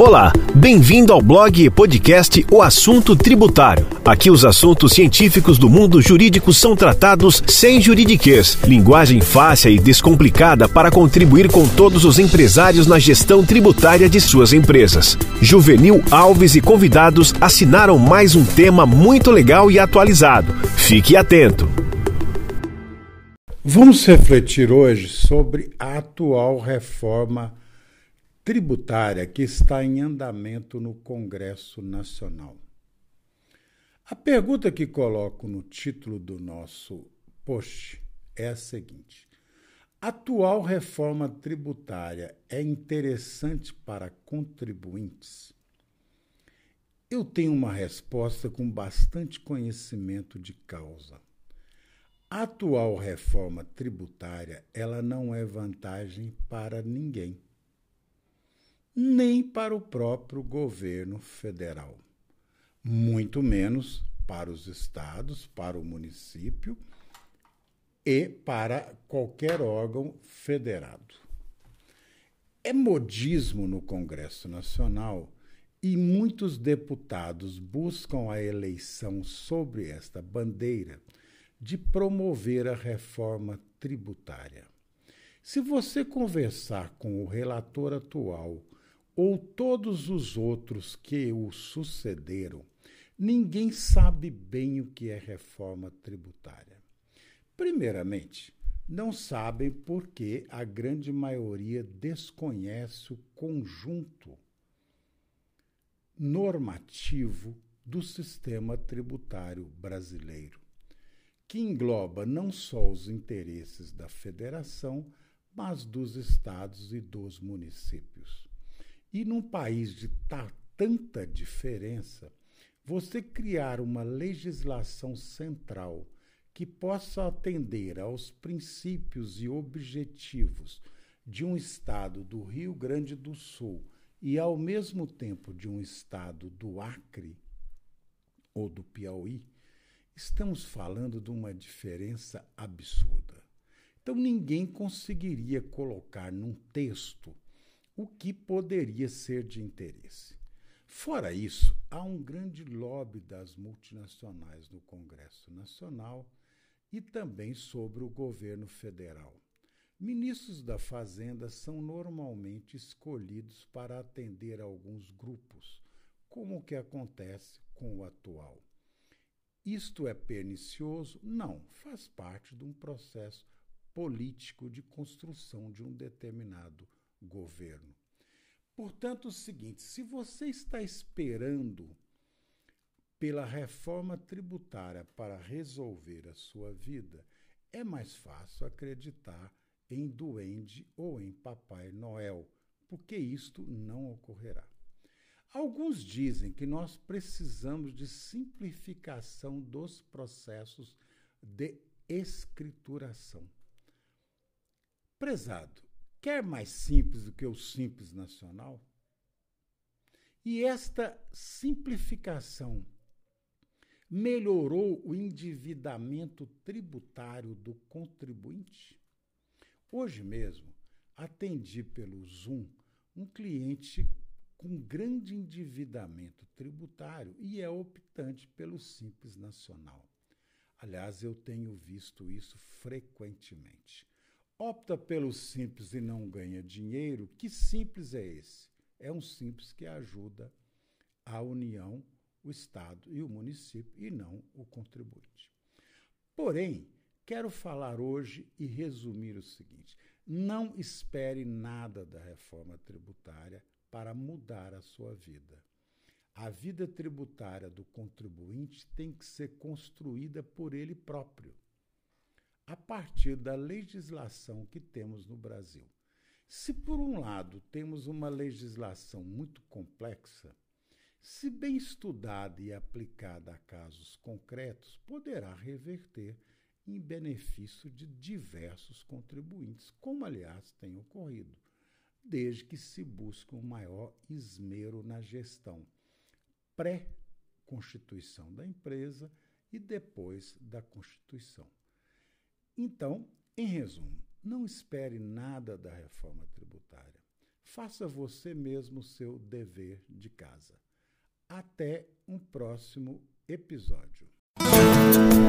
Olá, bem-vindo ao blog e podcast O Assunto Tributário. Aqui os assuntos científicos do mundo jurídico são tratados sem juridiquês, linguagem fácil e descomplicada para contribuir com todos os empresários na gestão tributária de suas empresas. Juvenil Alves e convidados assinaram mais um tema muito legal e atualizado. Fique atento. Vamos refletir hoje sobre a atual reforma tributária que está em andamento no Congresso Nacional. A pergunta que coloco no título do nosso post é a seguinte: atual reforma tributária é interessante para contribuintes? Eu tenho uma resposta com bastante conhecimento de causa. A atual reforma tributária, ela não é vantagem para ninguém nem para o próprio governo federal, muito menos para os estados, para o município e para qualquer órgão federado. É modismo no Congresso Nacional e muitos deputados buscam a eleição sobre esta bandeira de promover a reforma tributária. Se você conversar com o relator atual ou todos os outros que o sucederam, ninguém sabe bem o que é reforma tributária. Primeiramente, não sabem porque a grande maioria desconhece o conjunto normativo do sistema tributário brasileiro, que engloba não só os interesses da federação, mas dos estados e dos municípios. E num país de tanta diferença, você criar uma legislação central que possa atender aos princípios e objetivos de um estado do Rio Grande do Sul e, ao mesmo tempo, de um estado do Acre ou do Piauí, estamos falando de uma diferença absurda. Então, ninguém conseguiria colocar num texto o que poderia ser de interesse. Fora isso, há um grande lobby das multinacionais no Congresso Nacional e também sobre o governo federal. Ministros da Fazenda são normalmente escolhidos para atender a alguns grupos, como o que acontece com o atual. Isto é pernicioso? Não, faz parte de um processo político de construção de um determinado governo. Portanto, é o seguinte: se você está esperando pela reforma tributária para resolver a sua vida, é mais fácil acreditar em duende ou em Papai Noel, porque isto não ocorrerá. Alguns dizem que nós precisamos de simplificação dos processos de escrituração. Prezado, Quer mais simples do que o simples nacional? E esta simplificação melhorou o endividamento tributário do contribuinte? Hoje mesmo, atendi pelo Zoom um cliente com grande endividamento tributário e é optante pelo Simples Nacional. Aliás, eu tenho visto isso frequentemente opta pelo simples e não ganha dinheiro, que simples é esse? É um simples que ajuda a União, o Estado e o município, e não o contribuinte. Porém, quero falar hoje e resumir o seguinte: não espere nada da reforma tributária para mudar a sua vida. A vida tributária do contribuinte tem que ser construída por ele próprio a partir da legislação que temos no Brasil. Se, por um lado, temos uma legislação muito complexa, se bem estudada e aplicada a casos concretos, poderá reverter em benefício de diversos contribuintes, como, aliás, tem ocorrido, desde que se busque um maior esmero na gestão pré-constituição da empresa e depois da constituição. Então, em resumo, não espere nada da reforma tributária. faça você mesmo o seu dever de casa. Até um próximo episódio.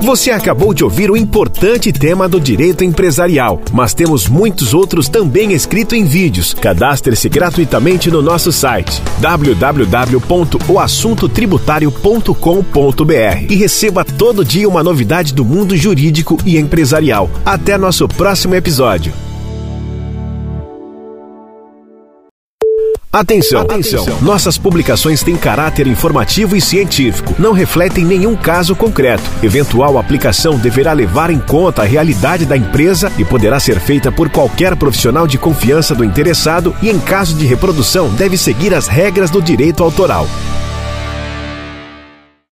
Você acabou de ouvir o importante tema do direito empresarial, mas temos muitos outros também escritos em vídeos. Cadastre-se gratuitamente no nosso site www.oassuntotributário.com.br e receba todo dia uma novidade do mundo jurídico e empresarial. Até nosso próximo episódio. Atenção, atenção! Nossas publicações têm caráter informativo e científico, não refletem nenhum caso concreto. Eventual aplicação deverá levar em conta a realidade da empresa e poderá ser feita por qualquer profissional de confiança do interessado e, em caso de reprodução, deve seguir as regras do direito autoral.